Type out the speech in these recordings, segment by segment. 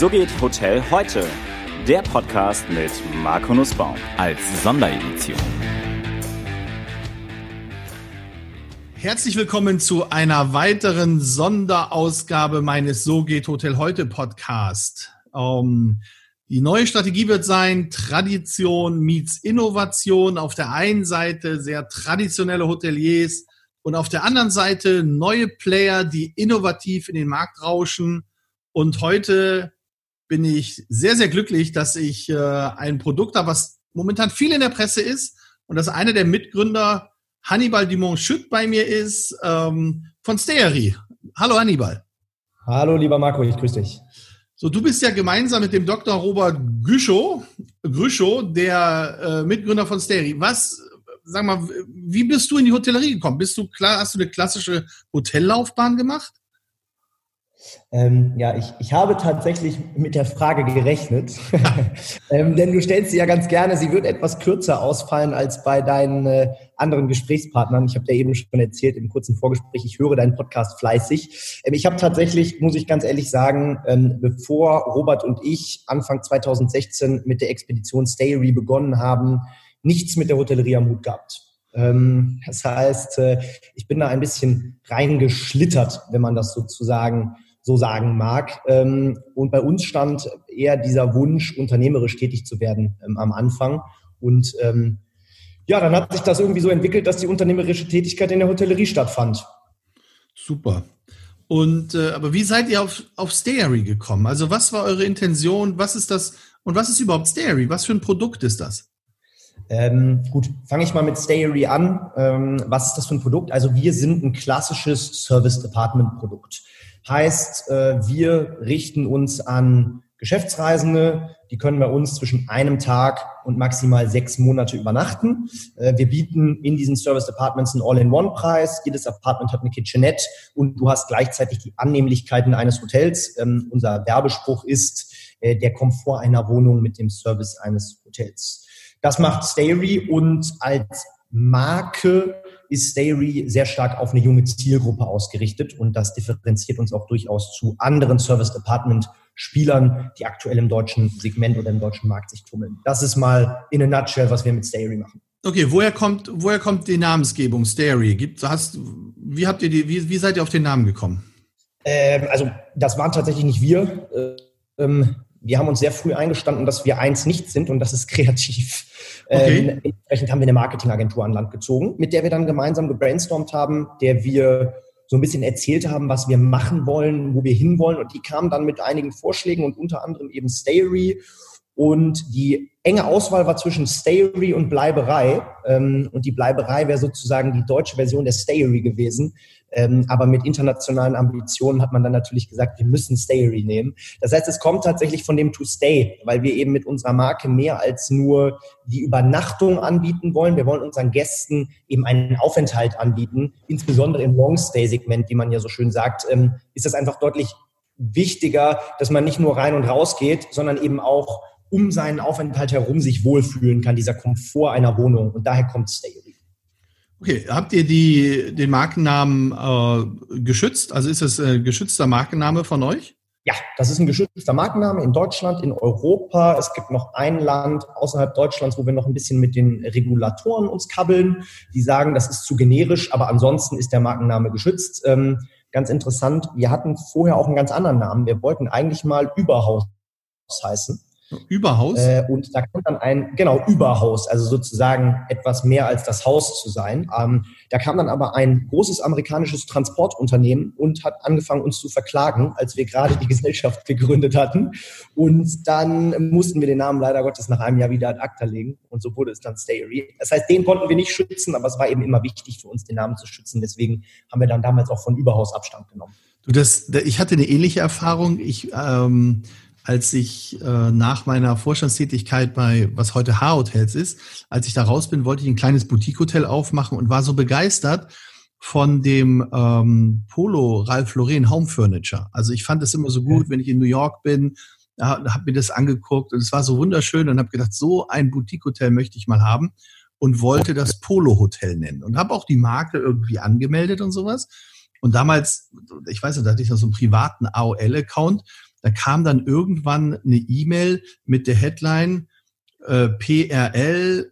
So geht Hotel heute. Der Podcast mit Marco Nussbaum als Sonderedition. Herzlich willkommen zu einer weiteren Sonderausgabe meines So geht Hotel heute Podcast. Um, die neue Strategie wird sein, Tradition meets Innovation. Auf der einen Seite sehr traditionelle Hoteliers und auf der anderen Seite neue Player, die innovativ in den Markt rauschen. Und heute bin ich sehr, sehr glücklich, dass ich äh, ein Produkt habe, was momentan viel in der Presse ist und dass einer der Mitgründer Hannibal Dumont Schütt bei mir ist ähm, von Steary. Hallo Hannibal. Hallo lieber Marco, ich grüße dich. So, du bist ja gemeinsam mit dem Dr. Robert Güschow, Grüschow, der äh, Mitgründer von Steary. Was, sag mal, wie bist du in die Hotellerie gekommen? Bist du klar, hast du eine klassische Hotellaufbahn gemacht? Ähm, ja, ich, ich habe tatsächlich mit der Frage gerechnet, ähm, denn du stellst sie ja ganz gerne, sie wird etwas kürzer ausfallen als bei deinen äh, anderen Gesprächspartnern. Ich habe dir eben schon erzählt im kurzen Vorgespräch, ich höre deinen Podcast fleißig. Ähm, ich habe tatsächlich, muss ich ganz ehrlich sagen, ähm, bevor Robert und ich Anfang 2016 mit der Expedition Stayry begonnen haben, nichts mit der Hotellerie am Hut gehabt. Ähm, das heißt, äh, ich bin da ein bisschen reingeschlittert, wenn man das sozusagen so sagen mag. Ähm, und bei uns stand eher dieser Wunsch, unternehmerisch tätig zu werden ähm, am Anfang. Und ähm, ja, dann hat sich das irgendwie so entwickelt, dass die unternehmerische Tätigkeit in der Hotellerie stattfand. Super. Und äh, aber wie seid ihr auf, auf Stairy gekommen? Also was war eure Intention? Was ist das und was ist überhaupt Stairy? Was für ein Produkt ist das? Ähm, gut, fange ich mal mit Stayary an. Ähm, was ist das für ein Produkt? Also wir sind ein klassisches Service Department Produkt. Heißt, äh, wir richten uns an Geschäftsreisende, die können bei uns zwischen einem Tag und maximal sechs Monate übernachten. Äh, wir bieten in diesen Service Departments einen All-in-One-Preis. Jedes Apartment hat eine Kitchenette und du hast gleichzeitig die Annehmlichkeiten eines Hotels. Ähm, unser Werbespruch ist äh, der Komfort einer Wohnung mit dem Service eines Hotels. Das macht Stayry und als Marke ist Stayry sehr stark auf eine junge Zielgruppe ausgerichtet und das differenziert uns auch durchaus zu anderen Service Department Spielern, die aktuell im deutschen Segment oder im deutschen Markt sich tummeln. Das ist mal in a nutshell, was wir mit Stayry machen. Okay, woher kommt, woher kommt die Namensgebung Stayry? Gibt, hast, wie habt ihr die, wie, wie seid ihr auf den Namen gekommen? Ähm, also, das waren tatsächlich nicht wir. Ähm, wir haben uns sehr früh eingestanden, dass wir eins nicht sind und das ist kreativ. Okay. Ähm, entsprechend haben wir eine Marketingagentur an Land gezogen, mit der wir dann gemeinsam gebrainstormt haben, der wir so ein bisschen erzählt haben, was wir machen wollen, wo wir hinwollen und die kamen dann mit einigen Vorschlägen und unter anderem eben Stayry und die enge Auswahl war zwischen Stayry und Bleiberei. Ähm, und die Bleiberei wäre sozusagen die deutsche Version der Stayry gewesen. Ähm, aber mit internationalen Ambitionen hat man dann natürlich gesagt, wir müssen Stayry nehmen. Das heißt, es kommt tatsächlich von dem To Stay, weil wir eben mit unserer Marke mehr als nur die Übernachtung anbieten wollen. Wir wollen unseren Gästen eben einen Aufenthalt anbieten. Insbesondere im Long-Stay-Segment, wie man ja so schön sagt, ähm, ist das einfach deutlich wichtiger, dass man nicht nur rein und raus geht, sondern eben auch um seinen Aufenthalt herum sich wohlfühlen kann, dieser Komfort einer Wohnung. Und daher kommt Stayly. Okay, habt ihr die, den Markennamen äh, geschützt? Also ist das ein geschützter Markenname von euch? Ja, das ist ein geschützter Markenname in Deutschland, in Europa. Es gibt noch ein Land außerhalb Deutschlands, wo wir noch ein bisschen mit den Regulatoren uns kabbeln. Die sagen, das ist zu generisch, aber ansonsten ist der Markenname geschützt. Ähm, ganz interessant, wir hatten vorher auch einen ganz anderen Namen. Wir wollten eigentlich mal Überhaus heißen. Überhaus? Äh, und da kam dann ein, genau, Überhaus, also sozusagen etwas mehr als das Haus zu sein. Ähm, da kam dann aber ein großes amerikanisches Transportunternehmen und hat angefangen, uns zu verklagen, als wir gerade die Gesellschaft gegründet hatten. Und dann mussten wir den Namen leider Gottes nach einem Jahr wieder ad acta legen. Und so wurde es dann Stayry. Das heißt, den konnten wir nicht schützen, aber es war eben immer wichtig für uns, den Namen zu schützen. Deswegen haben wir dann damals auch von Überhaus Abstand genommen. Du, das, ich hatte eine ähnliche Erfahrung. Ich, ähm als ich äh, nach meiner Vorstandstätigkeit bei, was heute H-Hotels ist, als ich da raus bin, wollte ich ein kleines Boutique-Hotel aufmachen und war so begeistert von dem ähm, Polo Ralph Lauren Home Furniture. Also ich fand es immer so gut, wenn ich in New York bin, habe hab mir das angeguckt und es war so wunderschön und habe gedacht, so ein Boutique-Hotel möchte ich mal haben und wollte das Polo Hotel nennen und habe auch die Marke irgendwie angemeldet und sowas. Und damals, ich weiß nicht, da hatte ich noch so einen privaten AOL-Account da kam dann irgendwann eine E-Mail mit der Headline äh, PRL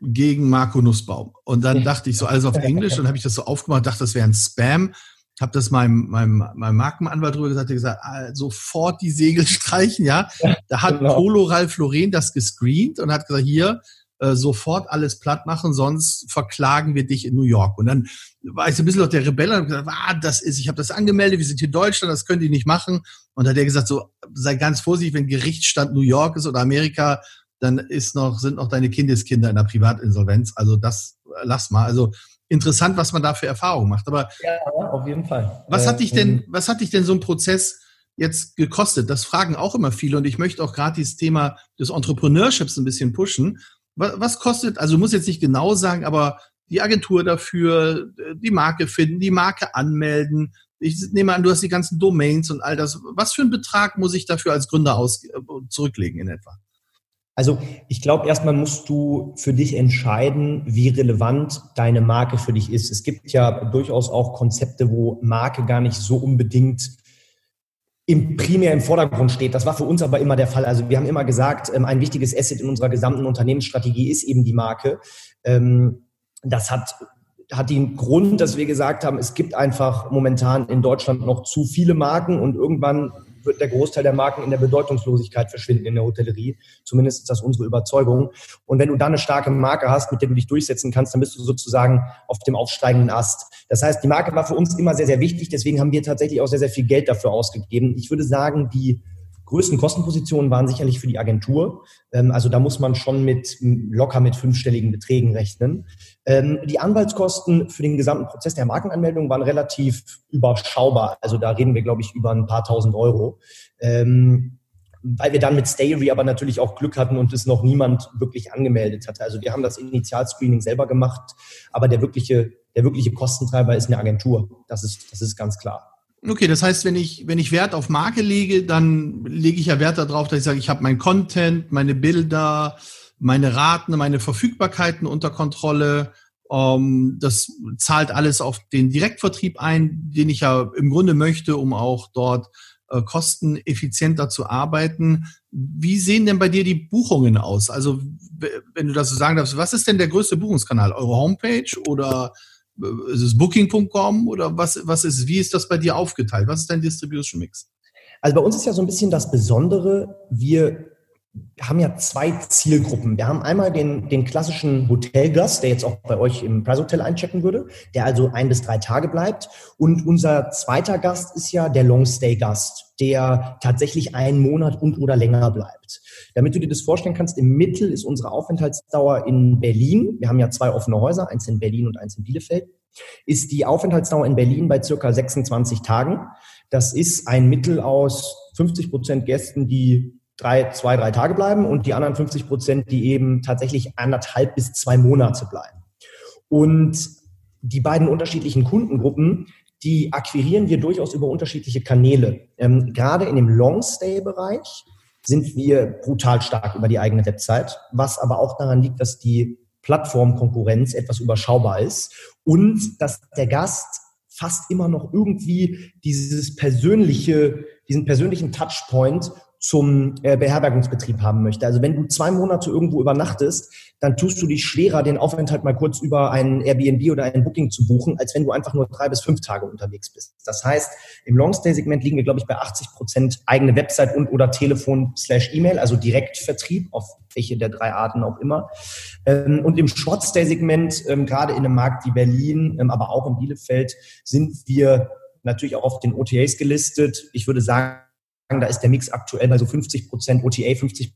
gegen Marco Nussbaum. Und dann dachte ich so, alles auf Englisch, und habe ich das so aufgemacht, dachte, das wäre ein Spam. Habe das meinem, meinem, meinem Markenanwalt drüber gesagt, der gesagt, ah, sofort die Segel streichen, ja. Da hat genau. Polo Ralf Lauren das gescreent und hat gesagt, hier, äh, sofort alles platt machen, sonst verklagen wir dich in New York. Und dann war ich so ein bisschen auf der Rebelle und gesagt, ah, das ist, ich habe das angemeldet, wir sind hier in Deutschland, das könnt ihr nicht machen. Und da hat er gesagt, so sei ganz vorsichtig, wenn Gerichtsstand New York ist oder Amerika, dann ist noch, sind noch deine Kindeskinder in der Privatinsolvenz. Also das lass mal. Also interessant, was man da für Erfahrungen macht. Aber ja, auf jeden Fall. Was hat dich denn, ähm, was hat dich denn so ein Prozess jetzt gekostet? Das fragen auch immer viele und ich möchte auch gerade dieses Thema des Entrepreneurships ein bisschen pushen. Was, kostet, also muss jetzt nicht genau sagen, aber die Agentur dafür, die Marke finden, die Marke anmelden. Ich nehme an, du hast die ganzen Domains und all das. Was für einen Betrag muss ich dafür als Gründer aus, zurücklegen in etwa? Also ich glaube, erstmal musst du für dich entscheiden, wie relevant deine Marke für dich ist. Es gibt ja durchaus auch Konzepte, wo Marke gar nicht so unbedingt im primär im Vordergrund steht. Das war für uns aber immer der Fall. Also wir haben immer gesagt, ähm, ein wichtiges Asset in unserer gesamten Unternehmensstrategie ist eben die Marke. Ähm, das hat hat den Grund, dass wir gesagt haben, es gibt einfach momentan in Deutschland noch zu viele Marken und irgendwann wird der Großteil der Marken in der Bedeutungslosigkeit verschwinden in der Hotellerie. Zumindest ist das unsere Überzeugung. Und wenn du dann eine starke Marke hast, mit der du dich durchsetzen kannst, dann bist du sozusagen auf dem aufsteigenden Ast. Das heißt, die Marke war für uns immer sehr, sehr wichtig. Deswegen haben wir tatsächlich auch sehr, sehr viel Geld dafür ausgegeben. Ich würde sagen, die größten Kostenpositionen waren sicherlich für die Agentur. Ähm, also da muss man schon mit locker mit fünfstelligen Beträgen rechnen. Ähm, die Anwaltskosten für den gesamten Prozess der Markenanmeldung waren relativ überschaubar. Also da reden wir, glaube ich, über ein paar tausend Euro. Ähm, weil wir dann mit Stayery aber natürlich auch Glück hatten und es noch niemand wirklich angemeldet hatte. Also wir haben das Initialscreening selber gemacht, aber der wirkliche, der wirkliche Kostentreiber ist eine Agentur. Das ist, das ist ganz klar. Okay, das heißt, wenn ich, wenn ich Wert auf Marke lege, dann lege ich ja Wert darauf, dass ich sage, ich habe mein Content, meine Bilder, meine Raten, meine Verfügbarkeiten unter Kontrolle. Ähm, das zahlt alles auf den Direktvertrieb ein, den ich ja im Grunde möchte, um auch dort äh, kosteneffizienter zu arbeiten. Wie sehen denn bei dir die Buchungen aus? Also, wenn du das so sagen darfst, was ist denn der größte Buchungskanal? Eure Homepage oder ist es Booking.com oder was, was ist, wie ist das bei dir aufgeteilt? Was ist dein Distribution Mix? Also bei uns ist ja so ein bisschen das Besondere, wir haben ja zwei Zielgruppen. Wir haben einmal den, den klassischen Hotelgast, der jetzt auch bei euch im Price Hotel einchecken würde, der also ein bis drei Tage bleibt. Und unser zweiter Gast ist ja der Longstay-Gast, der tatsächlich einen Monat und oder länger bleibt. Damit du dir das vorstellen kannst, im Mittel ist unsere Aufenthaltsdauer in Berlin, wir haben ja zwei offene Häuser, eins in Berlin und eins in Bielefeld, ist die Aufenthaltsdauer in Berlin bei circa 26 Tagen. Das ist ein Mittel aus 50 Prozent Gästen, die drei, zwei, drei Tage bleiben und die anderen 50 Prozent, die eben tatsächlich anderthalb bis zwei Monate bleiben. Und die beiden unterschiedlichen Kundengruppen, die akquirieren wir durchaus über unterschiedliche Kanäle. Ähm, gerade in dem Long-Stay-Bereich sind wir brutal stark über die eigene Website, was aber auch daran liegt, dass die Plattformkonkurrenz etwas überschaubar ist und dass der Gast fast immer noch irgendwie dieses persönliche, diesen persönlichen Touchpoint zum äh, Beherbergungsbetrieb haben möchte. Also wenn du zwei Monate irgendwo übernachtest, dann tust du dich schwerer, den Aufenthalt mal kurz über ein Airbnb oder ein Booking zu buchen, als wenn du einfach nur drei bis fünf Tage unterwegs bist. Das heißt, im Longstay-Segment liegen wir, glaube ich, bei 80 Prozent eigene Website und oder Telefon slash E-Mail, also Direktvertrieb auf welche der drei Arten auch immer. Ähm, und im Shortstay-Segment, ähm, gerade in einem Markt wie Berlin, ähm, aber auch in Bielefeld, sind wir natürlich auch auf den OTAs gelistet. Ich würde sagen, da ist der Mix aktuell bei so 50 Prozent OTA, 50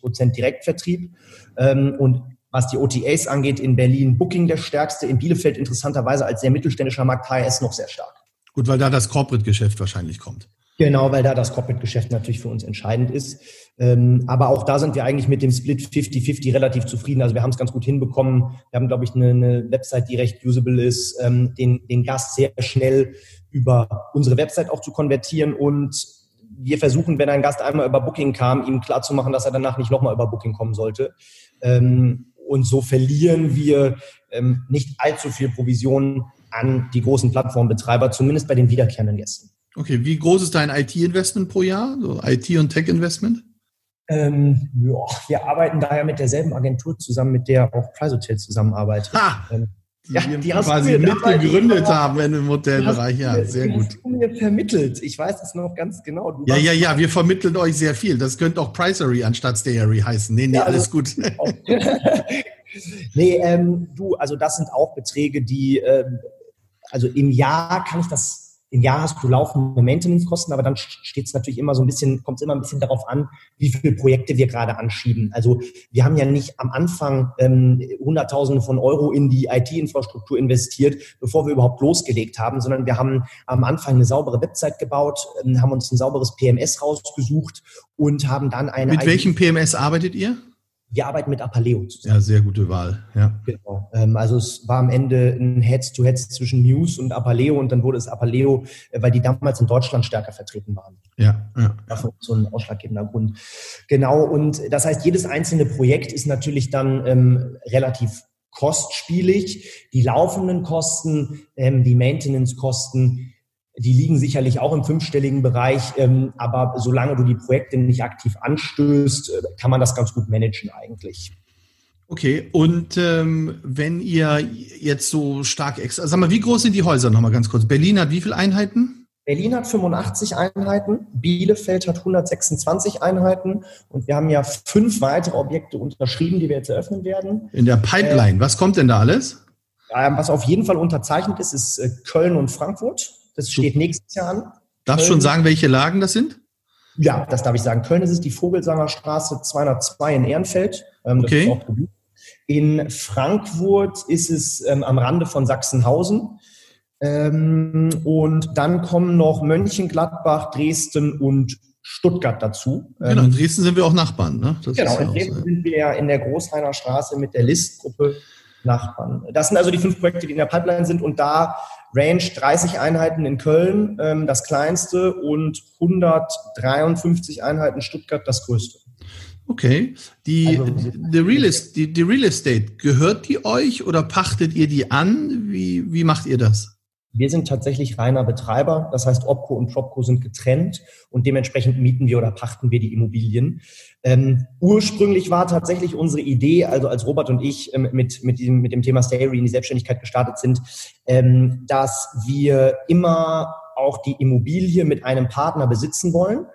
Prozent Direktvertrieb. Ähm, und was die OTAs angeht, in Berlin Booking der stärkste, in Bielefeld interessanterweise als sehr mittelständischer Markt HRS noch sehr stark. Gut, weil da das Corporate-Geschäft wahrscheinlich kommt. Genau, weil da das Corporate-Geschäft natürlich für uns entscheidend ist. Ähm, aber auch da sind wir eigentlich mit dem Split 50-50 relativ zufrieden. Also wir haben es ganz gut hinbekommen. Wir haben, glaube ich, eine, eine Website, die recht usable ist, ähm, den, den Gast sehr schnell über unsere Website auch zu konvertieren und wir versuchen, wenn ein Gast einmal über Booking kam, ihm klarzumachen, dass er danach nicht nochmal über Booking kommen sollte. Ähm, und so verlieren wir ähm, nicht allzu viel Provision an die großen Plattformbetreiber, zumindest bei den wiederkehrenden Gästen. Okay, wie groß ist dein IT-Investment pro Jahr, so IT- und Tech-Investment? Ähm, ja, wir arbeiten daher mit derselben Agentur zusammen, mit der auch Price Hotel zusammenarbeitet. Ha! Die, ja, die quasi mitgegründet haben im Hotelbereich. Ja, sehr gut. Mir vermittelt. Ich weiß es noch ganz genau. Du ja, ja, ja, wir vermitteln euch sehr viel. Das könnte auch Pricery anstatt Stayery heißen. Nee, nee, ja, alles gut. nee, ähm, du, also das sind auch Beträge, die, ähm, also im Jahr kann ich das im Jahr hast du laufende Maintenance-Kosten, aber dann steht es natürlich immer so ein bisschen, kommt es immer ein bisschen darauf an, wie viele Projekte wir gerade anschieben. Also wir haben ja nicht am Anfang ähm, Hunderttausende von Euro in die IT-Infrastruktur investiert, bevor wir überhaupt losgelegt haben, sondern wir haben am Anfang eine saubere Website gebaut, ähm, haben uns ein sauberes PMS rausgesucht und haben dann eine. Mit welchem PMS arbeitet ihr? Wir arbeiten mit Apaleo zusammen. Ja, sehr gute Wahl. Ja. Genau. Ähm, also es war am Ende ein Head-to-Head zwischen News und Apaleo und dann wurde es Apaleo, äh, weil die damals in Deutschland stärker vertreten waren. Ja, ja. Dafür so ein ausschlaggebender Grund. Genau. Und das heißt, jedes einzelne Projekt ist natürlich dann ähm, relativ kostspielig. Die laufenden Kosten, ähm, die Maintenance-Kosten, die liegen sicherlich auch im fünfstelligen Bereich, ähm, aber solange du die Projekte nicht aktiv anstößt, äh, kann man das ganz gut managen eigentlich. Okay, und ähm, wenn ihr jetzt so stark extra, sag mal, wie groß sind die Häuser nochmal ganz kurz? Berlin hat wie viele Einheiten? Berlin hat 85 Einheiten, Bielefeld hat 126 Einheiten und wir haben ja fünf weitere Objekte unterschrieben, die wir jetzt eröffnen werden. In der Pipeline, äh, was kommt denn da alles? Was auf jeden Fall unterzeichnet ist, ist äh, Köln und Frankfurt. Das steht nächstes Jahr an. Darfst du schon sagen, welche Lagen das sind? Ja, das darf ich sagen. Köln ist es die Vogelsanger Straße 202 in Ehrenfeld. Ähm, okay. In Frankfurt ist es ähm, am Rande von Sachsenhausen. Ähm, und dann kommen noch Mönchengladbach, Dresden und Stuttgart dazu. Genau, in Dresden sind wir auch Nachbarn. Ne? Genau, in Dresden so, sind wir ja in der Großheiner Straße mit der Listgruppe Nachbarn. Das sind also die fünf Projekte, die in der Pipeline sind und da Range 30 Einheiten in Köln, ähm, das kleinste, und 153 Einheiten Stuttgart, das größte. Okay. Die, also, die, Real Estate, die, die Real Estate, gehört die euch oder pachtet ihr die an? Wie, wie macht ihr das? Wir sind tatsächlich reiner Betreiber. Das heißt, Opco und Propco sind getrennt und dementsprechend mieten wir oder pachten wir die Immobilien. Ähm, ursprünglich war tatsächlich unsere Idee, also als Robert und ich ähm, mit, mit, diesem, mit dem Thema Stayry in die Selbstständigkeit gestartet sind, ähm, dass wir immer auch die Immobilie mit einem Partner besitzen wollen.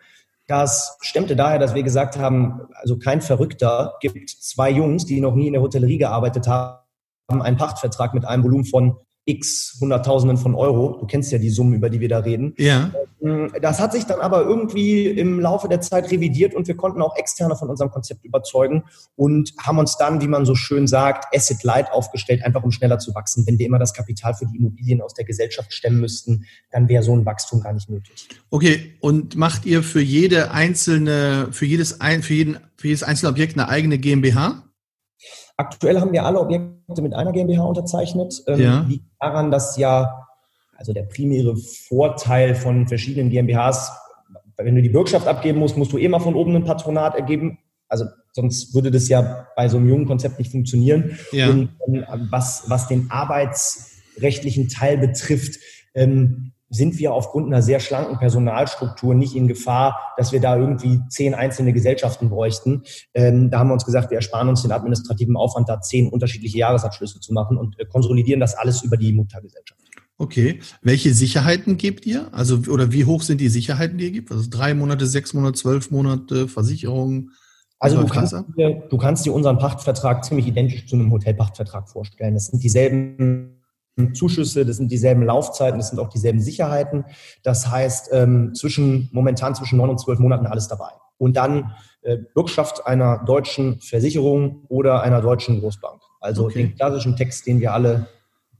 Das stemmte daher, dass wir gesagt haben, also kein Verrückter gibt zwei Jungs, die noch nie in der Hotellerie gearbeitet haben, einen Pachtvertrag mit einem Volumen von x Hunderttausenden von Euro. Du kennst ja die Summen, über die wir da reden. Ja. Ähm, das hat sich dann aber irgendwie im Laufe der Zeit revidiert und wir konnten auch externe von unserem Konzept überzeugen und haben uns dann, wie man so schön sagt, Asset Light aufgestellt, einfach um schneller zu wachsen. Wenn wir immer das Kapital für die Immobilien aus der Gesellschaft stemmen müssten, dann wäre so ein Wachstum gar nicht nötig. Okay, und macht ihr für jede einzelne, für jedes, für jeden, für jedes einzelne Objekt eine eigene GmbH? Aktuell haben wir alle Objekte mit einer GmbH unterzeichnet. Ähm, ja. Liegt daran, dass ja, also der primäre Vorteil von verschiedenen GmbHs, wenn du die Bürgschaft abgeben musst, musst du immer von oben ein Patronat ergeben. Also sonst würde das ja bei so einem jungen Konzept nicht funktionieren. Ja. Und ähm, was, was den arbeitsrechtlichen Teil betrifft, ähm, sind wir aufgrund einer sehr schlanken Personalstruktur nicht in Gefahr, dass wir da irgendwie zehn einzelne Gesellschaften bräuchten. Ähm, da haben wir uns gesagt, wir ersparen uns den administrativen Aufwand, da zehn unterschiedliche Jahresabschlüsse zu machen und äh, konsolidieren das alles über die Muttergesellschaft. Okay. Welche Sicherheiten gebt ihr? Also, oder wie hoch sind die Sicherheiten, die ihr gebt? Also drei Monate, sechs Monate, zwölf Monate, Versicherung? Also du kannst, dir, du kannst dir unseren Pachtvertrag ziemlich identisch zu einem Hotelpachtvertrag vorstellen. Es sind dieselben Zuschüsse, das sind dieselben Laufzeiten, das sind auch dieselben Sicherheiten. Das heißt, ähm, zwischen, momentan zwischen neun und zwölf Monaten alles dabei. Und dann äh, Bürgschaft einer deutschen Versicherung oder einer deutschen Großbank. Also okay. den klassischen Text, den wir alle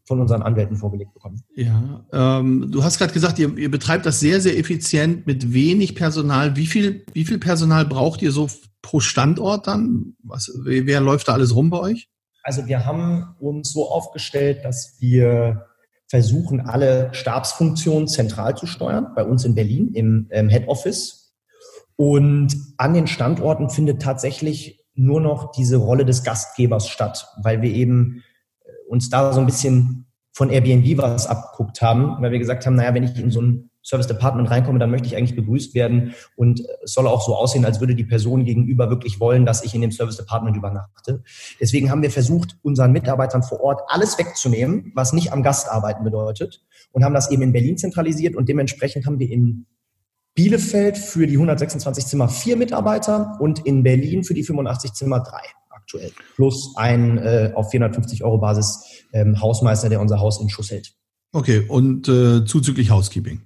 von unseren Anwälten vorgelegt bekommen. Ja, ähm, du hast gerade gesagt, ihr, ihr, betreibt das sehr, sehr effizient mit wenig Personal. Wie viel, wie viel Personal braucht ihr so pro Standort dann? Was, wer läuft da alles rum bei euch? Also wir haben uns so aufgestellt, dass wir versuchen, alle Stabsfunktionen zentral zu steuern, bei uns in Berlin im, im Head Office. Und an den Standorten findet tatsächlich nur noch diese Rolle des Gastgebers statt, weil wir eben äh, uns da so ein bisschen von Airbnb was abgeguckt haben, weil wir gesagt haben, naja, wenn ich in so ein Service Department reinkomme, dann möchte ich eigentlich begrüßt werden und es soll auch so aussehen, als würde die Person gegenüber wirklich wollen, dass ich in dem Service Department übernachte. Deswegen haben wir versucht, unseren Mitarbeitern vor Ort alles wegzunehmen, was nicht am Gast arbeiten bedeutet und haben das eben in Berlin zentralisiert und dementsprechend haben wir in Bielefeld für die 126 Zimmer vier Mitarbeiter und in Berlin für die 85 Zimmer drei aktuell. Plus ein äh, auf 450 Euro Basis ähm, Hausmeister, der unser Haus in Schuss hält. Okay, und äh, zuzüglich Housekeeping.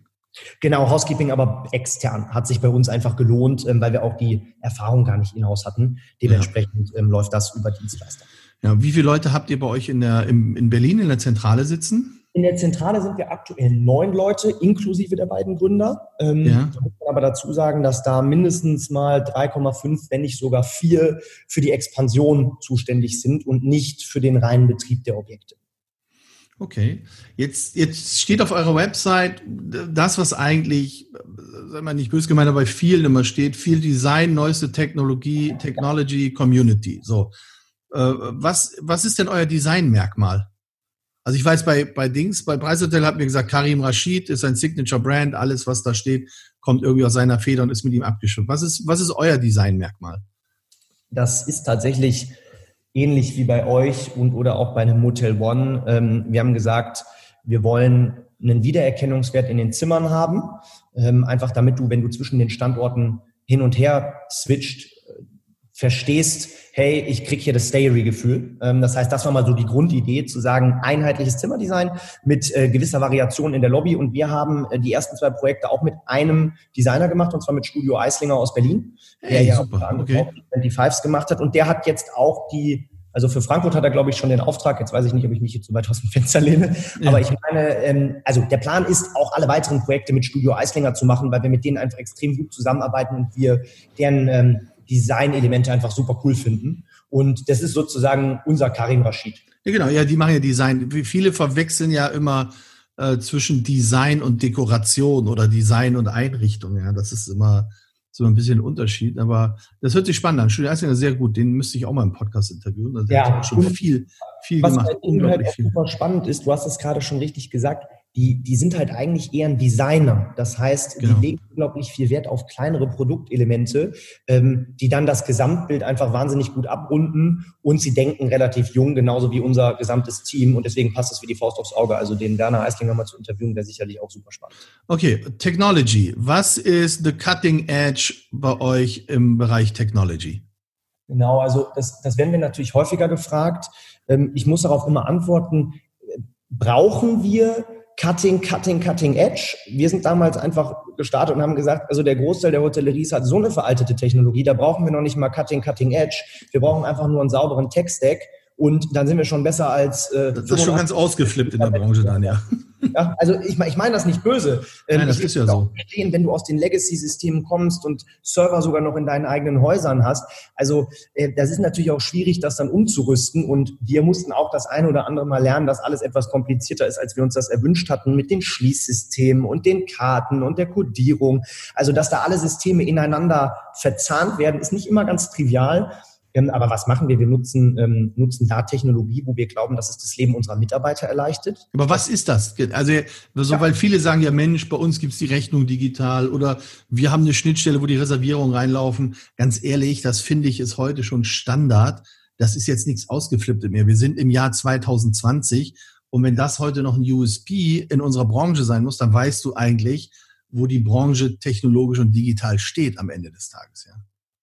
Genau, Housekeeping aber extern hat sich bei uns einfach gelohnt, ähm, weil wir auch die Erfahrung gar nicht in-house hatten. Dementsprechend ja. ähm, läuft das über Dienstleister. Ja, wie viele Leute habt ihr bei euch in, der, im, in Berlin in der Zentrale sitzen? In der Zentrale sind wir aktuell neun Leute, inklusive der beiden Gründer. Ähm, ja. Da muss man aber dazu sagen, dass da mindestens mal 3,5, wenn nicht sogar vier für die Expansion zuständig sind und nicht für den reinen Betrieb der Objekte. Okay. Jetzt, jetzt steht auf eurer Website das, was eigentlich, sagen wir nicht böse gemeint, aber bei vielen immer steht, viel Design, neueste Technologie, Technology, Community. So. Äh, was, was ist denn euer Designmerkmal? Also ich weiß, bei, bei Dings, bei Preishotel hat mir gesagt, Karim Rashid ist ein Signature Brand, alles, was da steht, kommt irgendwie aus seiner Feder und ist mit ihm abgestimmt. Was ist, was ist euer Designmerkmal? Das ist tatsächlich ähnlich wie bei euch und oder auch bei einem Motel One. Ähm, wir haben gesagt, wir wollen einen Wiedererkennungswert in den Zimmern haben, ähm, einfach damit du, wenn du zwischen den Standorten hin und her switcht, verstehst, hey, ich krieg hier das Stayery-Gefühl. Ähm, das heißt, das war mal so die Grundidee, zu sagen, einheitliches Zimmerdesign mit äh, gewisser Variation in der Lobby. Und wir haben äh, die ersten zwei Projekte auch mit einem Designer gemacht, und zwar mit Studio Eislinger aus Berlin, der hey, ja super. Okay. 25s gemacht hat. Und der hat jetzt auch die also für Frankfurt hat er, glaube ich, schon den Auftrag. Jetzt weiß ich nicht, ob ich mich hier zu weit aus dem Fenster lehne. Ja. Aber ich meine, ähm, also der Plan ist, auch alle weiteren Projekte mit Studio Eislinger zu machen, weil wir mit denen einfach extrem gut zusammenarbeiten und wir deren ähm, Design-Elemente einfach super cool finden. Und das ist sozusagen unser Karim Rashid. Ja, genau. Ja, die machen ja Design. Viele verwechseln ja immer äh, zwischen Design und Dekoration oder Design und Einrichtung. Ja, das ist immer so ein bisschen ein Unterschied. Aber das hört sich spannend an. Studio Eisinger sehr gut. Den müsste ich auch mal im Podcast interviewen. Das ja, schon viel, viel was gemacht. Was halt super spannend ist, du hast es gerade schon richtig gesagt, die, die sind halt eigentlich eher ein Designer. Das heißt, genau. die legen unglaublich viel Wert auf kleinere Produktelemente, ähm, die dann das Gesamtbild einfach wahnsinnig gut abrunden und sie denken relativ jung, genauso wie unser gesamtes Team und deswegen passt es wie die Faust aufs Auge. Also den Werner Eislinger mal zu interviewen, wäre sicherlich auch super spannend. Okay, Technology. Was ist the cutting edge bei euch im Bereich Technology? Genau, also das, das werden wir natürlich häufiger gefragt. Ähm, ich muss darauf immer antworten, brauchen wir Cutting, Cutting, Cutting Edge. Wir sind damals einfach gestartet und haben gesagt, also der Großteil der Hotelleries hat so eine veraltete Technologie, da brauchen wir noch nicht mal Cutting, Cutting Edge. Wir brauchen einfach nur einen sauberen Tech-Stack und dann sind wir schon besser als. Äh, das ist schon ganz ausgeflippt in der Branche dann, ja. Ja also ich, ich meine das nicht böse. Ähm, Nein, das ist ja so. Verstehen, wenn du aus den Legacy-Systemen kommst und Server sogar noch in deinen eigenen Häusern hast. Also äh, das ist natürlich auch schwierig, das dann umzurüsten. Und wir mussten auch das eine oder andere Mal lernen, dass alles etwas komplizierter ist, als wir uns das erwünscht hatten mit den Schließsystemen und den Karten und der Codierung. Also dass da alle Systeme ineinander verzahnt werden, ist nicht immer ganz trivial. Aber was machen wir? Wir nutzen, ähm, nutzen da Technologie, wo wir glauben, dass es das Leben unserer Mitarbeiter erleichtert. Aber was ist das? Also, so, ja. weil viele sagen ja, Mensch, bei uns gibt's die Rechnung digital oder wir haben eine Schnittstelle, wo die Reservierungen reinlaufen. Ganz ehrlich, das finde ich ist heute schon Standard. Das ist jetzt nichts Ausgeflipptes mehr. Wir sind im Jahr 2020 und wenn das heute noch ein USP in unserer Branche sein muss, dann weißt du eigentlich, wo die Branche technologisch und digital steht am Ende des Tages, ja.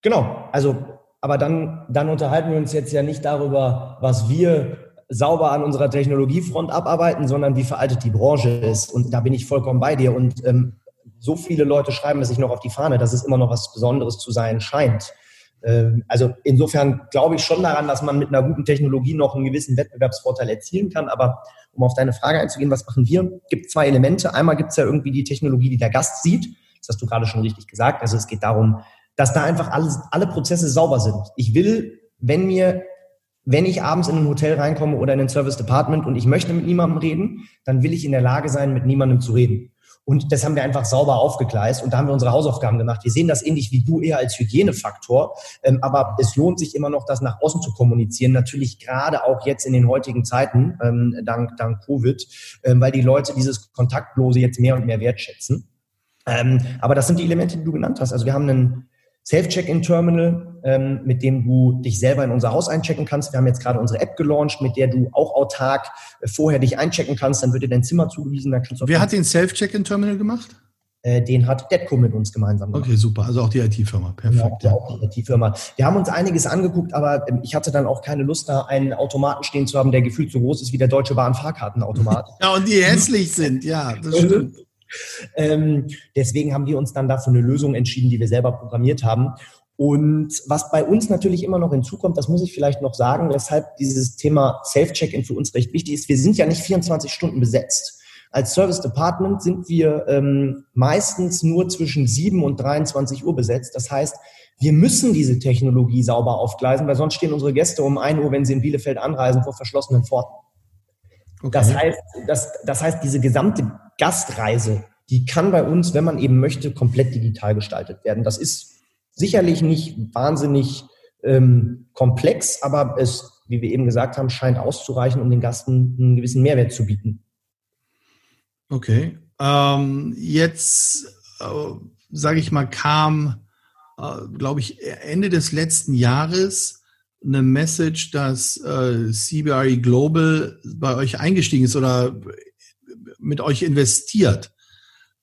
Genau. Also aber dann, dann unterhalten wir uns jetzt ja nicht darüber, was wir sauber an unserer Technologiefront abarbeiten, sondern wie veraltet die Branche ist. Und da bin ich vollkommen bei dir. Und ähm, so viele Leute schreiben es sich noch auf die Fahne, dass es immer noch was Besonderes zu sein scheint. Ähm, also insofern glaube ich schon daran, dass man mit einer guten Technologie noch einen gewissen Wettbewerbsvorteil erzielen kann. Aber um auf deine Frage einzugehen, was machen wir? Gibt zwei Elemente. Einmal gibt es ja irgendwie die Technologie, die der Gast sieht. Das hast du gerade schon richtig gesagt. Also es geht darum, dass da einfach alles, alle Prozesse sauber sind. Ich will, wenn mir, wenn ich abends in ein Hotel reinkomme oder in ein Service Department und ich möchte mit niemandem reden, dann will ich in der Lage sein, mit niemandem zu reden. Und das haben wir einfach sauber aufgegleist und da haben wir unsere Hausaufgaben gemacht. Wir sehen das ähnlich wie du eher als Hygienefaktor, ähm, aber es lohnt sich immer noch, das nach außen zu kommunizieren. Natürlich gerade auch jetzt in den heutigen Zeiten, ähm, dank, dank Covid, ähm, weil die Leute dieses Kontaktlose jetzt mehr und mehr wertschätzen. Aber das sind die Elemente, die du genannt hast. Also wir haben einen Self-Check-In-Terminal, ähm, mit dem du dich selber in unser Haus einchecken kannst. Wir haben jetzt gerade unsere App gelauncht, mit der du auch autark äh, vorher dich einchecken kannst. Dann wird dir dein Zimmer zugewiesen. Dann kannst du Wer hat den Self-Check-In-Terminal gemacht? Äh, den hat Detco mit uns gemeinsam gemacht. Okay, super. Also auch die IT-Firma. Perfekt. Ja, auch die IT-Firma. Wir haben uns einiges angeguckt, aber ähm, ich hatte dann auch keine Lust, da einen Automaten stehen zu haben, der gefühlt so groß ist wie der Deutsche Bahn Fahrkartenautomat. ja, und die hässlich sind. Ja, das stimmt. Ähm, deswegen haben wir uns dann dafür eine Lösung entschieden, die wir selber programmiert haben. Und was bei uns natürlich immer noch hinzukommt, das muss ich vielleicht noch sagen, weshalb dieses Thema Self-Check-In für uns recht wichtig ist. Wir sind ja nicht 24 Stunden besetzt. Als Service Department sind wir ähm, meistens nur zwischen 7 und 23 Uhr besetzt. Das heißt, wir müssen diese Technologie sauber aufgleisen, weil sonst stehen unsere Gäste um 1 Uhr, wenn sie in Bielefeld anreisen, vor verschlossenen Pforten. Okay. Das, heißt, das, das heißt, diese gesamte Gastreise, die kann bei uns, wenn man eben möchte, komplett digital gestaltet werden. Das ist sicherlich nicht wahnsinnig ähm, komplex, aber es, wie wir eben gesagt haben, scheint auszureichen, um den Gasten einen gewissen Mehrwert zu bieten. Okay. Ähm, jetzt, äh, sage ich mal, kam, äh, glaube ich, Ende des letzten Jahres eine Message, dass äh, CBRE Global bei euch eingestiegen ist oder mit euch investiert.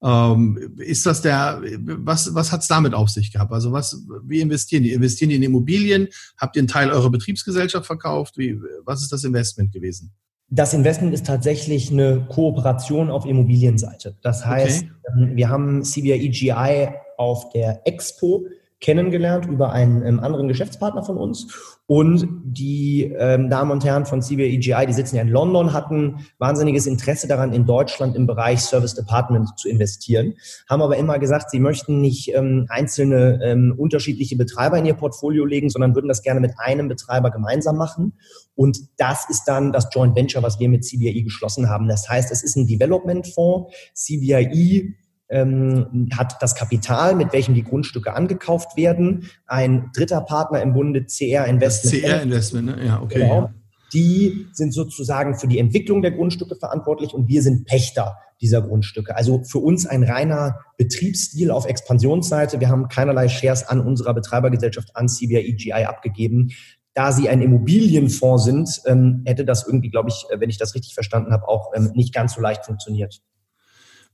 Ähm, ist das der, was, was hat's damit auf sich gehabt? Also was, wie investieren die? Investieren die in Immobilien? Habt ihr einen Teil eurer Betriebsgesellschaft verkauft? Wie, was ist das Investment gewesen? Das Investment ist tatsächlich eine Kooperation auf Immobilienseite. Das heißt, okay. Ähm, wir haben CBI EGI auf der Expo kennengelernt über einen ähm, anderen Geschäftspartner von uns. Und die ähm, Damen und Herren von CBI EGI, die sitzen ja in London, hatten wahnsinniges Interesse daran, in Deutschland im Bereich Service Department zu investieren, haben aber immer gesagt, sie möchten nicht ähm, einzelne ähm, unterschiedliche Betreiber in ihr Portfolio legen, sondern würden das gerne mit einem Betreiber gemeinsam machen. Und das ist dann das Joint Venture, was wir mit CBI geschlossen haben. Das heißt, es ist ein Development Fonds. CBI ähm, hat das Kapital, mit welchem die Grundstücke angekauft werden. Ein dritter Partner im Bunde, CR Investment. Das CR Investment, ne? ja, okay. Genau. Die sind sozusagen für die Entwicklung der Grundstücke verantwortlich und wir sind Pächter dieser Grundstücke. Also für uns ein reiner Betriebsstil auf Expansionsseite. Wir haben keinerlei Shares an unserer Betreibergesellschaft an CBI EGI abgegeben. Da sie ein Immobilienfonds sind, ähm, hätte das irgendwie, glaube ich, wenn ich das richtig verstanden habe, auch ähm, nicht ganz so leicht funktioniert.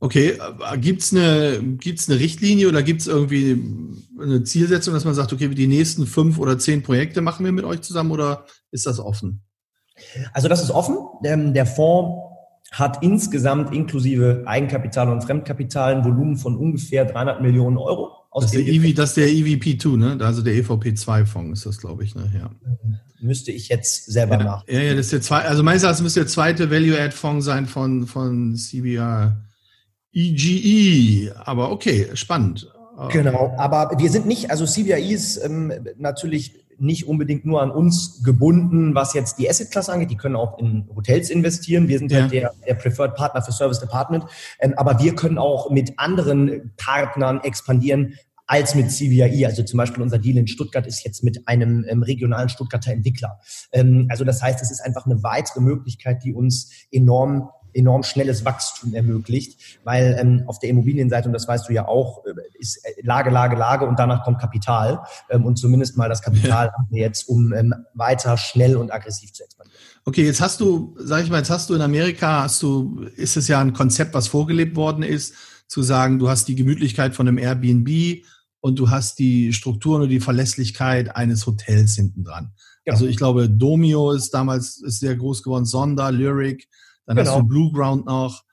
Okay, gibt es eine, gibt's eine Richtlinie oder gibt es irgendwie eine Zielsetzung, dass man sagt, okay, die nächsten fünf oder zehn Projekte machen wir mit euch zusammen oder ist das offen? Also das ist offen. Der Fonds hat insgesamt inklusive Eigenkapital und Fremdkapital ein Volumen von ungefähr 300 Millionen Euro. das, ist der EV, das ist der EVP2, ne? also der EVP2-Fonds ist das, glaube ich. Ne? Ja. Müsste ich jetzt selber ja, nach. Ja, ja, das ist der zweite, also meines Erachtens müsste der zweite Value-Add-Fonds sein von, von CBR. EGE, e, aber okay, spannend. Genau, aber wir sind nicht, also CBI ist ähm, natürlich nicht unbedingt nur an uns gebunden, was jetzt die Asset-Klasse angeht. Die können auch in Hotels investieren. Wir sind ja. halt der, der Preferred Partner für Service Department. Ähm, aber wir können auch mit anderen Partnern expandieren als mit CBI. Also zum Beispiel unser Deal in Stuttgart ist jetzt mit einem ähm, regionalen Stuttgarter Entwickler. Ähm, also das heißt, es ist einfach eine weitere Möglichkeit, die uns enorm enorm schnelles Wachstum ermöglicht, weil ähm, auf der Immobilienseite, und das weißt du ja auch, äh, ist äh, Lage, Lage, Lage und danach kommt Kapital. Ähm, und zumindest mal das Kapital ja. haben wir jetzt, um ähm, weiter schnell und aggressiv zu expandieren. Okay, jetzt hast du, sag ich mal, jetzt hast du in Amerika, hast du, ist es ja ein Konzept, was vorgelebt worden ist, zu sagen, du hast die Gemütlichkeit von einem Airbnb und du hast die Strukturen und die Verlässlichkeit eines Hotels hinten dran. Ja. Also ich glaube, Domio ist damals ist sehr groß geworden, Sonder, Lyric, dann genau. hast du Blue Ground noch.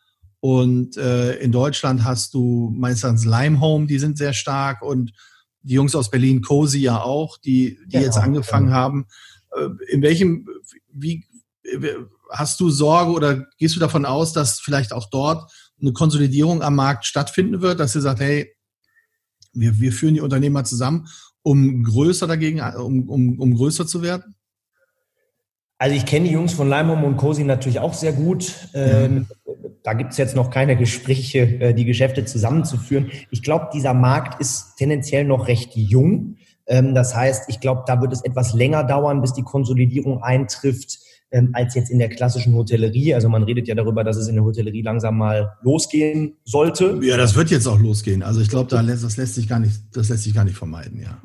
Und äh, in Deutschland hast du meistens Limehome, die sind sehr stark und die Jungs aus Berlin, Cozy ja auch, die, die genau, jetzt angefangen genau. haben. Äh, in welchem, wie, hast du Sorge oder gehst du davon aus, dass vielleicht auch dort eine Konsolidierung am Markt stattfinden wird, dass ihr sagt, hey, wir, wir führen die Unternehmer zusammen, um größer dagegen, um, um, um größer zu werden? Also ich kenne die Jungs von Leimholm und Cosi natürlich auch sehr gut. Ähm, da gibt es jetzt noch keine Gespräche, äh, die Geschäfte zusammenzuführen. Ich glaube, dieser Markt ist tendenziell noch recht jung. Ähm, das heißt, ich glaube, da wird es etwas länger dauern, bis die Konsolidierung eintrifft. ähm, als jetzt in der klassischen Hotellerie. Also man redet ja darüber, dass es in der Hotellerie langsam mal losgehen sollte. Ja, das wird jetzt auch losgehen. Also ich glaube, da lässt, das lässt sich gar nicht, das lässt sich gar nicht vermeiden, ja.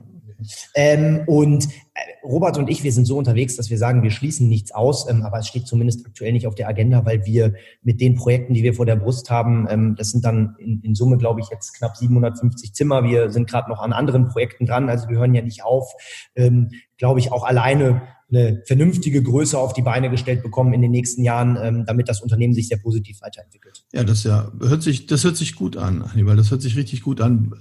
Ähm, und äh, Robert und ich, wir sind so unterwegs, dass wir sagen, wir schließen nichts aus, ähm, aber es steht zumindest aktuell nicht auf der Agenda, weil wir mit den Projekten, die wir vor der Brust haben, ähm, das sind dann in, in, Summe, glaube ich, jetzt knapp 750 Zimmer. Wir sind gerade noch an anderen Projekten dran, also wir hören ja nicht auf, ähm, glaube ich, auch alleine eine vernünftige Größe auf die Beine gestellt bekommen in den nächsten Jahren, ähm, damit das Unternehmen sich sehr positiv weiterentwickelt. Ja, das ja hört sich, das hört sich gut an, Hannibal. Das hört sich richtig gut an.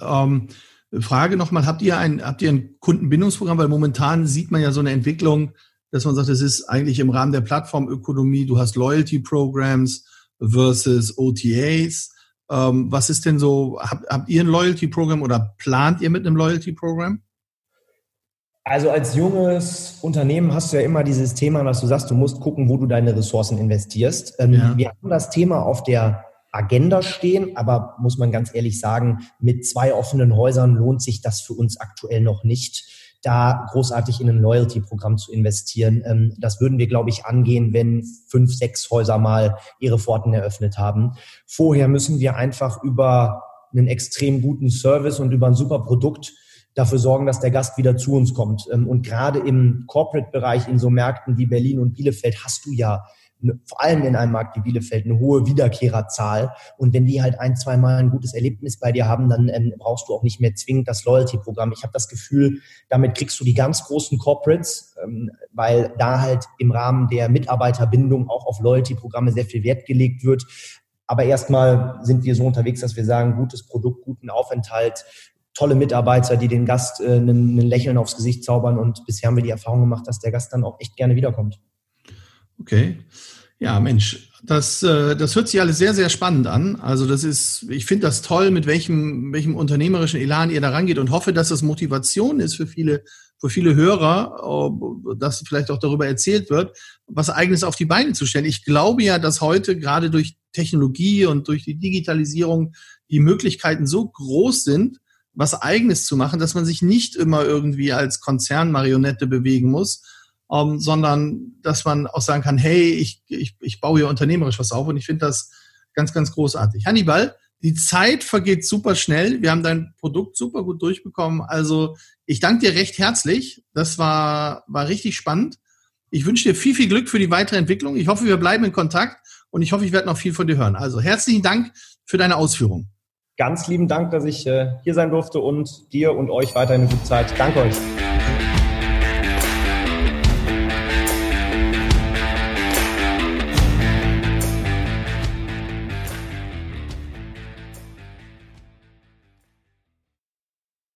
Frage nochmal, habt ihr ein, habt ihr ein Kundenbindungsprogramm? Weil momentan sieht man ja so eine Entwicklung, dass man sagt, es ist eigentlich im Rahmen der Plattformökonomie, du hast Loyalty Programs versus OTAs. Ähm, was ist denn so, habt, habt ihr ein Loyalty Program oder plant ihr mit einem Loyalty Program? Also als junges Unternehmen hast du ja immer dieses Thema, dass du sagst, du musst gucken, wo du deine Ressourcen investierst. Ähm, ja. Wir haben das Thema auf der Agenda stehen, aber muss man ganz ehrlich sagen, mit zwei offenen Häusern lohnt sich das für uns aktuell noch nicht, da großartig in ein Loyalty-Programm zu investieren. Ähm, das würden wir, glaube ich, angehen, wenn fünf, sechs Häuser mal ihre Pforten eröffnet haben. Vorher müssen wir einfach über einen extrem guten Service und über ein super Produkt dafür sorgen, dass der Gast wieder zu uns kommt. Ähm, und gerade im Corporate-Bereich in so Märkten wie Berlin und Bielefeld hast du ja vor allem in einem Markt wie Bielefeld, eine hohe Wiederkehrerzahl. Und wenn die halt ein, zwei Mal ein gutes Erlebnis bei dir haben, dann ähm, brauchst du auch nicht mehr zwingend das Loyalty-Programm. Ich habe das Gefühl, damit kriegst du die ganz großen Corporates, ähm, weil da halt im Rahmen der Mitarbeiterbindung auch auf Loyalty-Programme sehr viel Wert gelegt wird. Aber erstmal sind wir so unterwegs, dass wir sagen, gutes Produkt, guten Aufenthalt, tolle Mitarbeiter, die den Gast äh, ein Lächeln aufs Gesicht zaubern. Und bisher haben wir die Erfahrung gemacht, dass der Gast dann auch echt gerne wiederkommt. Okay. Ja, Mensch, das, äh, das hört sich alles sehr, sehr spannend an. Also das ist, ich finde das toll, mit welchem, welchem unternehmerischen Elan ihr da rangeht und hoffe, dass das Motivation ist für viele, für viele Hörer, dass vielleicht auch darüber erzählt wird, was eigenes auf die Beine zu stellen. Ich glaube ja, dass heute gerade durch Technologie und durch die Digitalisierung die Möglichkeiten so groß sind, was eigenes zu machen, dass man sich nicht immer irgendwie als Konzernmarionette bewegen muss, ähm, sondern dass man auch sagen kann, hey, ich, ich, ich baue hier unternehmerisch was auf und ich finde das ganz, ganz großartig. Hannibal, die Zeit vergeht super schnell. Wir haben dein Produkt super gut durchbekommen. Also ich danke dir recht herzlich. Das war, war richtig spannend. Ich wünsche dir viel, viel Glück für die weitere Entwicklung. Ich hoffe, wir bleiben in Kontakt und ich hoffe, ich werde noch viel von dir hören. Also herzlichen Dank für deine Ausführungen. Ganz lieben Dank, dass ich äh, hier sein durfte und dir und euch weiterhin eine gute Zeit. Danke euch.